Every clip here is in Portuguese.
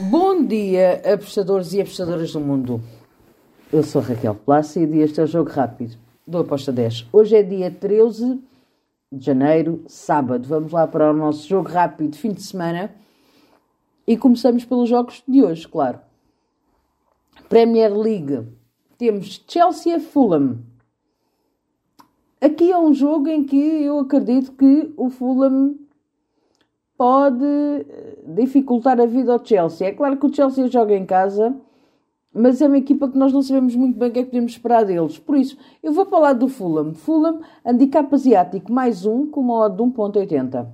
Bom dia, apostadores e apostadoras do mundo. Eu sou Raquel Plácido e este é o Jogo Rápido do Aposta 10. Hoje é dia 13 de janeiro, sábado. Vamos lá para o nosso Jogo Rápido fim de semana e começamos pelos jogos de hoje, claro. Premier League. Temos Chelsea e Fulham. Aqui é um jogo em que eu acredito que o Fulham pode eh, dificultar a vida ao Chelsea. É claro que o Chelsea joga em casa, mas é uma equipa que nós não sabemos muito bem o que é que podemos esperar deles. Por isso, eu vou o lado do Fulham. Fulham, handicap asiático, mais um, com uma odd de 1.80.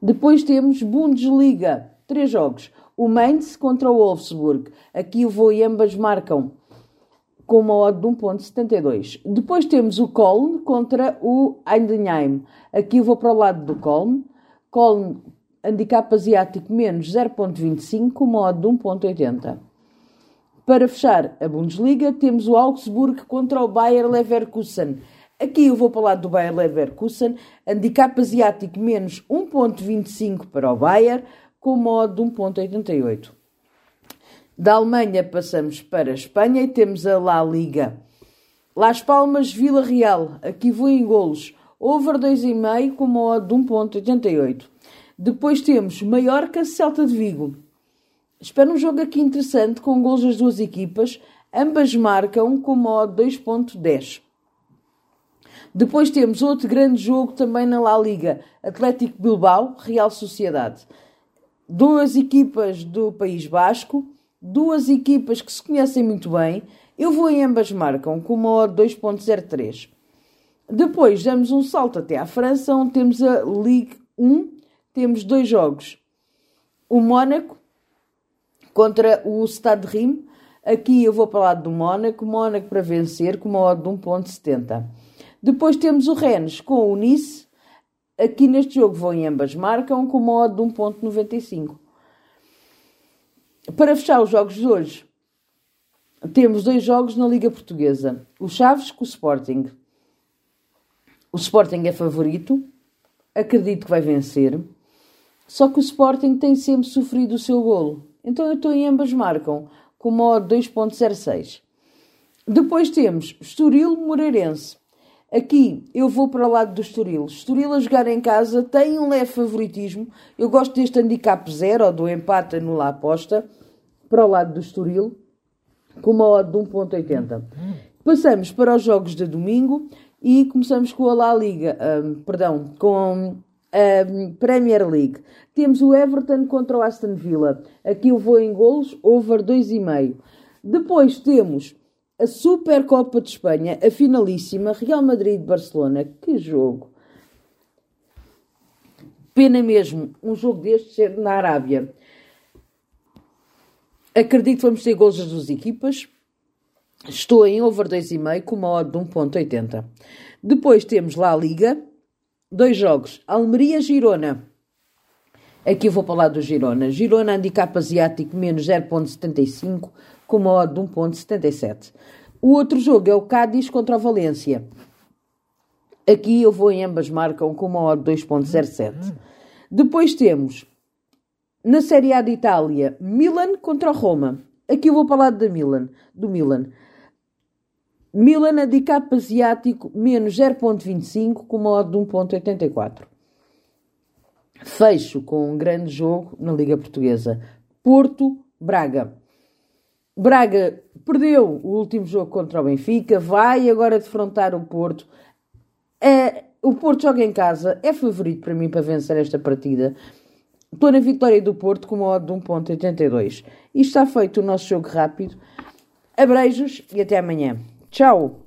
Depois temos Bundesliga, três jogos. O Mainz contra o Wolfsburg. Aqui eu vou e ambas marcam com uma odd de 1.72. Depois temos o Köln contra o Heidenheim. Aqui eu vou para o lado do Köln. Colne handicap asiático menos 0.25, com modo de 1.80. Para fechar a Bundesliga, temos o Augsburg contra o Bayer Leverkusen. Aqui eu vou lado do Bayer Leverkusen, handicap asiático menos 1.25 para o Bayer, com modo de 1.88. Da Alemanha passamos para a Espanha e temos a La Liga. Las Palmas, Vila Real. Aqui vou em golos over 2,5 com uma odd de 1.88. Depois temos Mallorca, Celta de Vigo. Espero um jogo aqui interessante com gols das duas equipas. Ambas marcam com uma odd 2.10. Depois temos outro grande jogo também na La Liga. Atlético Bilbao, Real Sociedade. Duas equipas do País Basco. Duas equipas que se conhecem muito bem. Eu vou em ambas marcam com uma odd 2.03. Depois damos um salto até à França, onde temos a Ligue 1, temos dois jogos. O Mónaco contra o Stade de Reims. Aqui eu vou lado do Mónaco, Mónaco para vencer com uma odd de 1.70. Depois temos o Rennes com o Nice. Aqui neste jogo vão em ambas marcam com uma odd de 1.95. Para fechar os jogos de hoje, temos dois jogos na Liga Portuguesa. O Chaves com o Sporting. O Sporting é favorito, acredito que vai vencer, só que o Sporting tem sempre sofrido o seu golo. Então eu estou em ambas marcam, com modo 2.06. Depois temos Estoril Moreirense. Aqui eu vou para o lado do Estoril. Estoril a jogar em casa tem um leve favoritismo. Eu gosto deste handicap zero, ou do empate anula a aposta, para o lado do Estoril, com uma odd de 1.80. Passamos para os jogos de domingo. E começamos com a La Liga, um, perdão, com a Premier League. Temos o Everton contra o Aston Villa. Aqui eu vou em golos, over 2,5. Depois temos a Supercopa de Espanha, a finalíssima, Real Madrid-Barcelona. Que jogo! Pena mesmo um jogo deste ser na Arábia. Acredito que vamos ter gols das duas equipas. Estou em over 2,5 com uma odd de 1.80. Depois temos lá a Liga. Dois jogos. Almeria-Girona. Aqui eu vou lado do Girona. Girona handicap asiático menos 0.75 com uma odd de 1.77. O outro jogo é o Cádiz contra o Valência. Aqui eu vou em ambas marcam com uma odd de 2.07. Depois temos na Série A de Itália, Milan contra o Roma. Aqui eu vou lado da Milan, do Milan. Milan handicap asiático menos 0.25 com uma odd de 1.84. Fecho com um grande jogo na Liga Portuguesa. Porto-Braga. Braga perdeu o último jogo contra o Benfica, vai agora defrontar o Porto. É, o Porto joga em casa, é favorito para mim para vencer esta partida. Estou na vitória do Porto com uma odd de 1.82. E está feito o nosso jogo rápido. Abreijos e até amanhã. Tchau!